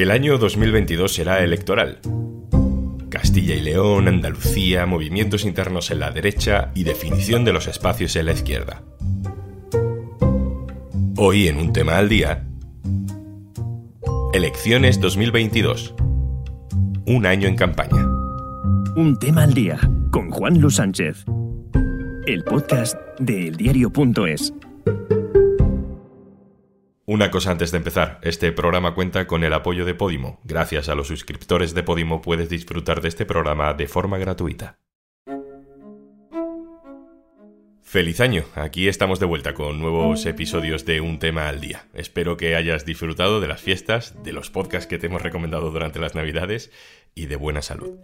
El año 2022 será electoral. Castilla y León, Andalucía, movimientos internos en la derecha y definición de los espacios en la izquierda. Hoy en un tema al día, Elecciones 2022. Un año en campaña. Un tema al día con Juan Luis Sánchez. El podcast de eldiario.es. Una cosa antes de empezar, este programa cuenta con el apoyo de Podimo. Gracias a los suscriptores de Podimo puedes disfrutar de este programa de forma gratuita. Feliz año, aquí estamos de vuelta con nuevos episodios de Un tema al día. Espero que hayas disfrutado de las fiestas, de los podcasts que te hemos recomendado durante las navidades y de buena salud.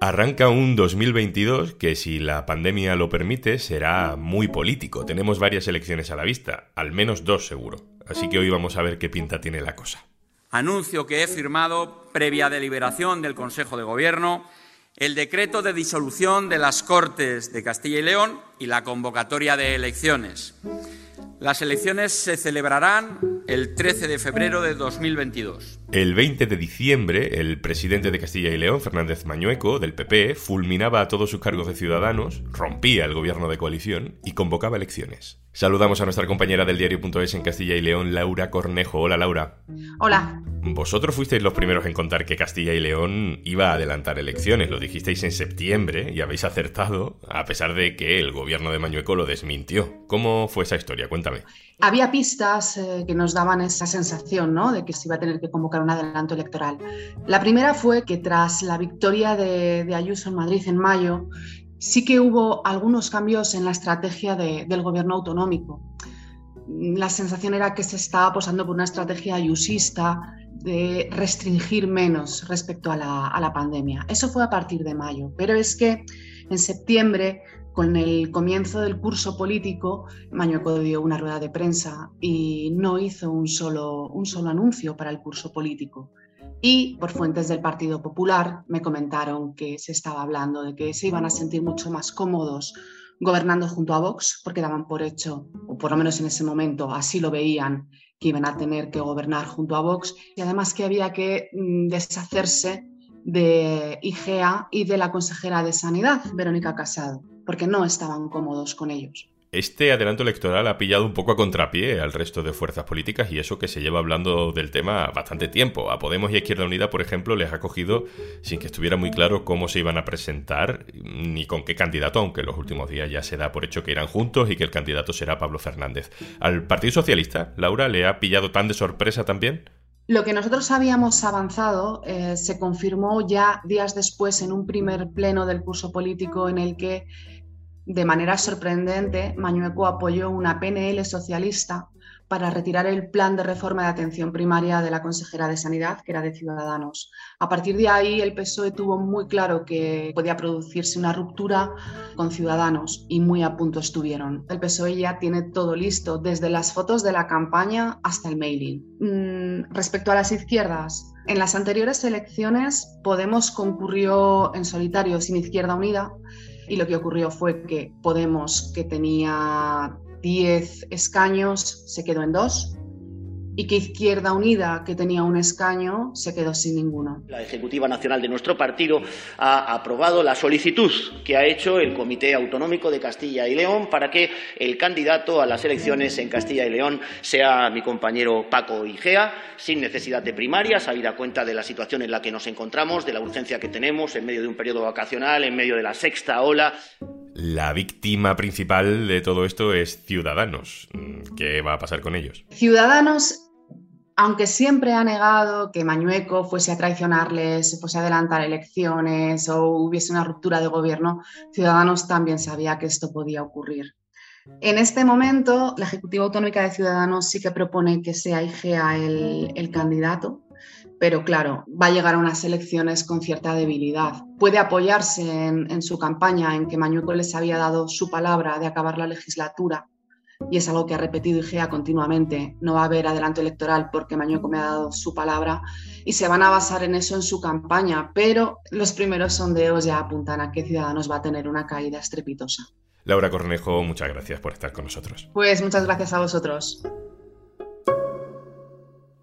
Arranca un 2022 que si la pandemia lo permite será muy político. Tenemos varias elecciones a la vista, al menos dos seguro. Así que hoy vamos a ver qué pinta tiene la cosa. Anuncio que he firmado previa deliberación del Consejo de Gobierno el decreto de disolución de las Cortes de Castilla y León y la convocatoria de elecciones. Las elecciones se celebrarán el 13 de febrero de 2022. El 20 de diciembre, el presidente de Castilla y León, Fernández Mañueco, del PP, fulminaba a todos sus cargos de ciudadanos, rompía el gobierno de coalición y convocaba elecciones. Saludamos a nuestra compañera del diario.es en Castilla y León, Laura Cornejo. Hola, Laura. Hola. Vosotros fuisteis los primeros en contar que Castilla y León iba a adelantar elecciones. Lo dijisteis en septiembre y habéis acertado, a pesar de que el gobierno de Mañueco lo desmintió. ¿Cómo fue esa historia? Cuéntame. Había pistas eh, que nos daban esa sensación ¿no? de que se iba a tener que convocar un adelanto electoral. La primera fue que tras la victoria de, Ayuso en Madrid en mayo, sí que hubo algunos cambios en la estrategia de, del gobierno autonómico. La sensación era que se estaba posando por una estrategia ayusista de restringir menos respecto a la, a la pandemia. Eso fue a partir de mayo, pero es que en septiembre con el comienzo del curso político, Mañueco dio una rueda de prensa y no hizo un solo, un solo anuncio para el curso político. Y por fuentes del Partido Popular me comentaron que se estaba hablando de que se iban a sentir mucho más cómodos gobernando junto a Vox, porque daban por hecho, o por lo menos en ese momento así lo veían, que iban a tener que gobernar junto a Vox, y además que había que mm, deshacerse de IGEA y de la consejera de Sanidad, Verónica Casado, porque no estaban cómodos con ellos. Este adelanto electoral ha pillado un poco a contrapié al resto de fuerzas políticas y eso que se lleva hablando del tema bastante tiempo. A Podemos y a Izquierda Unida, por ejemplo, les ha cogido sin que estuviera muy claro cómo se iban a presentar ni con qué candidato, aunque en los últimos días ya se da por hecho que irán juntos y que el candidato será Pablo Fernández. ¿Al Partido Socialista, Laura, le ha pillado tan de sorpresa también? Lo que nosotros habíamos avanzado eh, se confirmó ya días después en un primer pleno del curso político en el que de manera sorprendente, Mañueco apoyó una PNL socialista para retirar el plan de reforma de atención primaria de la consejera de Sanidad, que era de Ciudadanos. A partir de ahí, el PSOE tuvo muy claro que podía producirse una ruptura con Ciudadanos y muy a punto estuvieron. El PSOE ya tiene todo listo, desde las fotos de la campaña hasta el mailing. Mm, respecto a las izquierdas, en las anteriores elecciones Podemos concurrió en solitario sin Izquierda Unida y lo que ocurrió fue que Podemos, que tenía 10 escaños, se quedó en dos y que Izquierda Unida, que tenía un escaño, se quedó sin ninguno. La Ejecutiva Nacional de nuestro partido ha aprobado la solicitud que ha hecho el Comité Autonómico de Castilla y León para que el candidato a las elecciones en Castilla y León sea mi compañero Paco Igea, sin necesidad de primarias, habida cuenta de la situación en la que nos encontramos, de la urgencia que tenemos en medio de un periodo vacacional, en medio de la sexta ola. La víctima principal de todo esto es Ciudadanos. ¿Qué va a pasar con ellos? Ciudadanos aunque siempre ha negado que Mañueco fuese a traicionarles, fuese a adelantar elecciones o hubiese una ruptura de gobierno, Ciudadanos también sabía que esto podía ocurrir. En este momento, la Ejecutiva Autonómica de Ciudadanos sí que propone que sea IGEA el, el candidato, pero claro, va a llegar a unas elecciones con cierta debilidad. Puede apoyarse en, en su campaña en que Mañueco les había dado su palabra de acabar la legislatura y es algo que ha repetido IGEA continuamente. No va a haber adelanto electoral porque Mañueco me ha dado su palabra y se van a basar en eso en su campaña, pero los primeros sondeos ya apuntan a que Ciudadanos va a tener una caída estrepitosa. Laura Cornejo, muchas gracias por estar con nosotros. Pues muchas gracias a vosotros.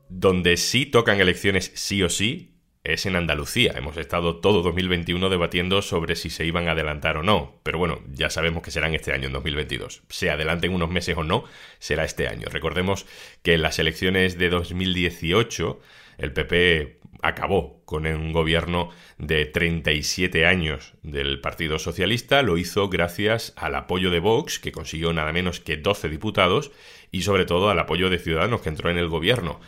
Donde sí tocan elecciones sí o sí es en Andalucía. Hemos estado todo 2021 debatiendo sobre si se iban a adelantar o no, pero bueno, ya sabemos que serán este año, en 2022. Se adelanten unos meses o no, será este año. Recordemos que en las elecciones de 2018 el PP acabó con un gobierno de 37 años del Partido Socialista, lo hizo gracias al apoyo de Vox, que consiguió nada menos que 12 diputados, y sobre todo al apoyo de Ciudadanos, que entró en el gobierno.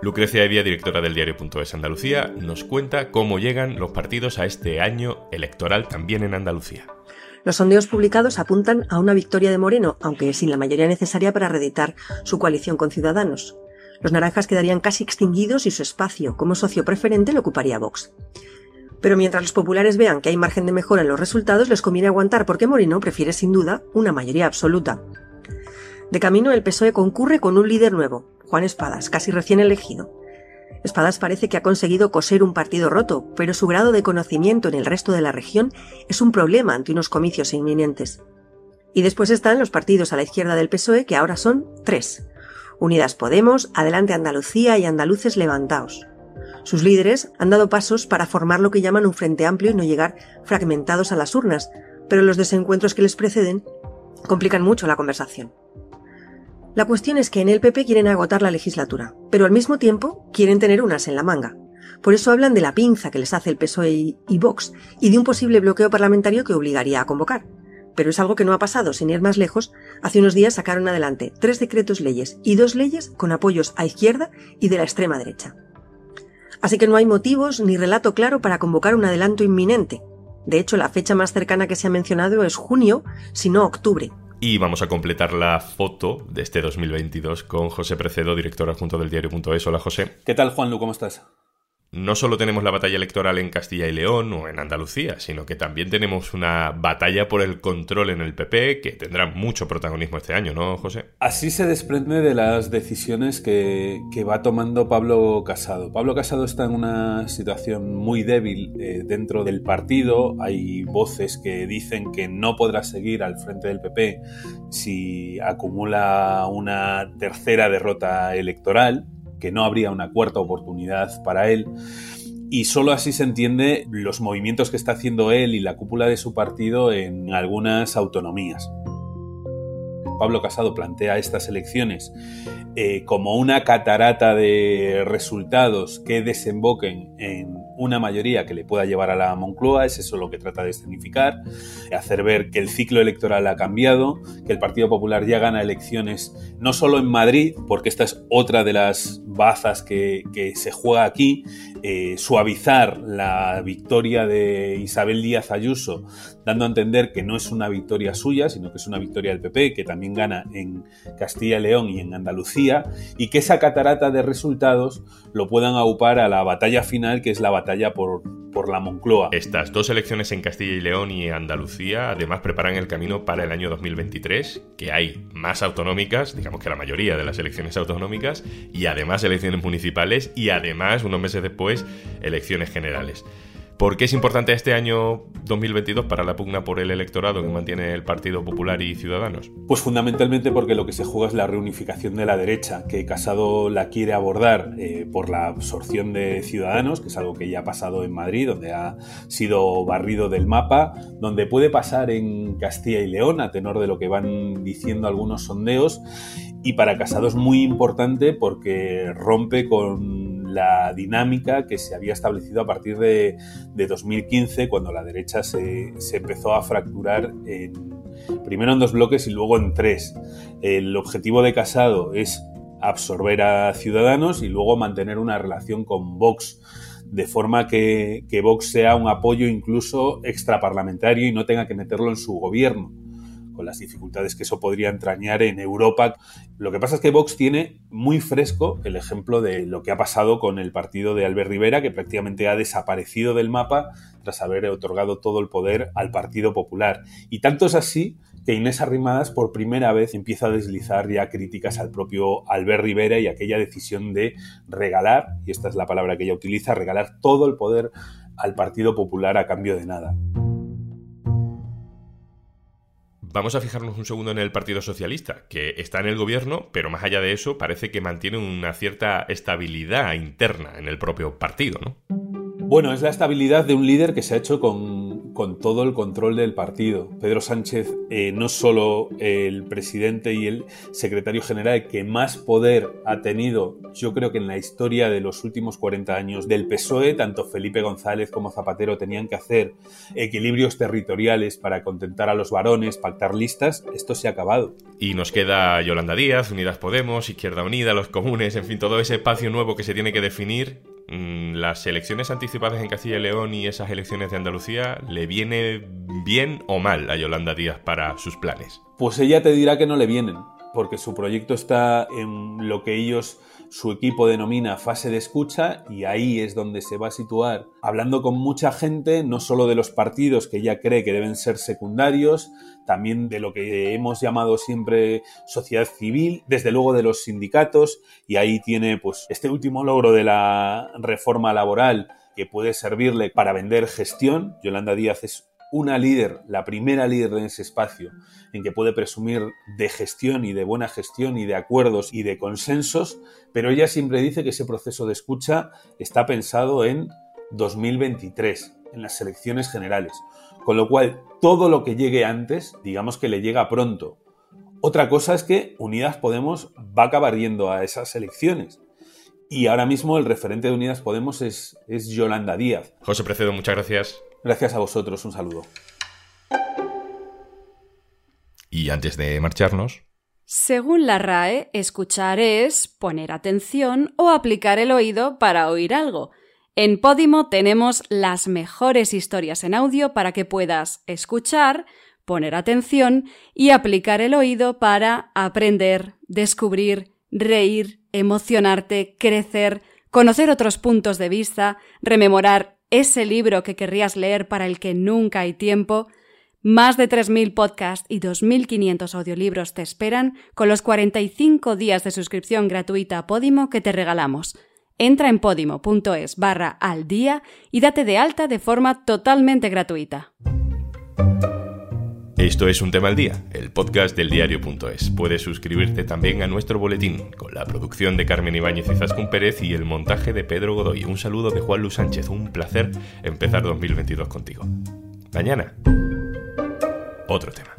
Lucrecia Evia, directora del diario.es Andalucía, nos cuenta cómo llegan los partidos a este año electoral también en Andalucía. Los sondeos publicados apuntan a una victoria de Moreno, aunque sin la mayoría necesaria para reeditar su coalición con Ciudadanos. Los naranjas quedarían casi extinguidos y su espacio como socio preferente lo ocuparía Vox. Pero mientras los populares vean que hay margen de mejora en los resultados, les conviene aguantar porque Moreno prefiere sin duda una mayoría absoluta. De camino, el PSOE concurre con un líder nuevo, Juan Espadas, casi recién elegido. Espadas parece que ha conseguido coser un partido roto, pero su grado de conocimiento en el resto de la región es un problema ante unos comicios inminentes. Y después están los partidos a la izquierda del PSOE, que ahora son tres. Unidas Podemos, Adelante Andalucía y Andaluces Levantaos. Sus líderes han dado pasos para formar lo que llaman un frente amplio y no llegar fragmentados a las urnas, pero los desencuentros que les preceden complican mucho la conversación. La cuestión es que en el PP quieren agotar la legislatura, pero al mismo tiempo quieren tener unas en la manga. Por eso hablan de la pinza que les hace el PSOE y, Vox y de un posible bloqueo parlamentario que obligaría a convocar. Pero es algo que no ha pasado, sin ir más lejos. Hace unos días sacaron adelante tres decretos leyes y dos leyes con apoyos a izquierda y de la extrema derecha. Así que no hay motivos ni relato claro para convocar un adelanto inminente. De hecho, la fecha más cercana que se ha mencionado es junio, si no octubre, y vamos a completar la foto de este 2022 con José Precedo, director adjunto del diario.es. Hola José. ¿Qué tal Juanlu? ¿Cómo estás? No solo tenemos la batalla electoral en Castilla y León o en Andalucía, sino que también tenemos una batalla por el control en el PP que tendrá mucho protagonismo este año, ¿no, José? Así se desprende de las decisiones que, va tomando Pablo Casado. Pablo Casado está en una situación muy débil eh, dentro del partido. Hay voces que dicen que no podrá seguir al frente del PP si acumula una tercera derrota electoral que no habría una cuarta oportunidad para él. Y solo así se entiende los movimientos que está haciendo él y la cúpula de su partido en algunas autonomías. Pablo Casado plantea estas elecciones eh, como una catarata de resultados que desemboquen en una mayoría que le pueda llevar a la Moncloa, es eso lo que trata de escenificar, hacer ver que el ciclo electoral ha cambiado, que el Partido Popular ya gana elecciones no solo en Madrid, porque esta es otra de las bazas que, se juega aquí, eh, suavizar la victoria de Isabel Díaz Ayuso, dando a entender que no es una victoria suya, sino que es una victoria del PP, que también gana en Castilla y León y en Andalucía, y que esa catarata de resultados lo puedan aupar a la batalla final, que es la batalla por, por la Moncloa. Estas dos elecciones en Castilla y León y Andalucía además preparan el camino para el año 2023, que hay más autonómicas, digamos que la mayoría de las elecciones autonómicas, y además elecciones municipales y además, unos meses después, elecciones generales. ¿Por qué es importante este año 2022 para la pugna por el electorado que mantiene el Partido Popular y Ciudadanos? Pues fundamentalmente porque lo que se juega es la reunificación de la derecha, que Casado la quiere abordar eh, por la absorción de Ciudadanos, que es algo que ya ha pasado en Madrid, donde ha sido barrido del mapa, donde puede pasar en Castilla y León, a tenor de lo que van diciendo algunos sondeos, y para Casado es muy importante porque rompe con la dinámica que se había establecido a partir de, 2015, cuando la derecha se, empezó a fracturar primero en dos bloques y luego en tres. El objetivo de Casado es absorber a Ciudadanos y luego mantener una relación con Vox, de forma que, que Vox sea un apoyo incluso extraparlamentario y no tenga que meterlo en su gobierno con las dificultades que eso podría entrañar en Europa. Lo que pasa es que Vox tiene muy fresco el ejemplo de lo que ha pasado con el partido de Albert Rivera, que prácticamente ha desaparecido del mapa tras haber otorgado todo el poder al Partido Popular. Y tanto es así que Inés Arrimadas por primera vez empieza a deslizar ya críticas al propio Albert Rivera y aquella decisión de regalar, y esta es la palabra que ella utiliza, regalar todo el poder al Partido Popular a cambio de nada. Vamos a fijarnos un segundo en el Partido Socialista, que está en el gobierno, pero más allá de eso parece que mantiene una cierta estabilidad interna en el propio partido, ¿no? Bueno, es la estabilidad de un líder que se ha hecho con, todo el control del partido. Pedro Sánchez, eh, no solo el presidente y el secretario general que más poder ha tenido, yo creo que en la historia de los últimos 40 años del PSOE, tanto Felipe González como Zapatero tenían que hacer equilibrios territoriales para contentar a los varones, pactar listas, esto se ha acabado. Y nos queda Yolanda Díaz, Unidas Podemos, Izquierda Unida, los comunes, en fin, todo ese espacio nuevo que se tiene que definir las elecciones anticipadas en Castilla y León y esas elecciones de Andalucía, ¿le viene bien o mal a Yolanda Díaz para sus planes? Pues ella te dirá que no le vienen, porque su proyecto está en lo que ellos su equipo denomina fase de escucha y ahí es donde se va a situar hablando con mucha gente, no solo de los partidos que ella cree que deben ser secundarios, también de lo que hemos llamado siempre sociedad civil, desde luego de los sindicatos y ahí tiene pues este último logro de la reforma laboral que puede servirle para vender gestión. Yolanda Díaz es una líder, la primera líder en ese espacio, en que puede presumir de gestión y de buena gestión y de acuerdos y de consensos, pero ella siempre dice que ese proceso de escucha está pensado en 2023, en las elecciones generales. Con lo cual, todo lo que llegue antes, digamos que le llega pronto. Otra cosa es que Unidas Podemos va a acabar yendo a esas elecciones. Y ahora mismo el referente de Unidas Podemos es, es Yolanda Díaz. José Precedo, muchas gracias. Gracias a vosotros, un saludo. Y antes de marcharnos... Según la RAE, escuchar es poner atención o aplicar el oído para oír algo. En Podimo tenemos las mejores historias en audio para que puedas escuchar, poner atención y aplicar el oído para aprender, descubrir, reír, emocionarte, crecer, conocer otros puntos de vista, rememorar ese libro que querrías leer para el que nunca hay tiempo, más de 3.000 podcasts y 2.500 audiolibros te esperan con los 45 días de suscripción gratuita a Podimo que te regalamos. Entra en podimo.es barra al día y date de alta de forma totalmente gratuita. Esto es Un Tema al Día, el podcast del diario.es. Puedes suscribirte también a nuestro boletín, con la producción de Carmen Ibáñez y Zascún Pérez y el montaje de Pedro Godoy. Un saludo de Juan Luis Sánchez, un placer empezar 2022 contigo. Mañana, otro tema.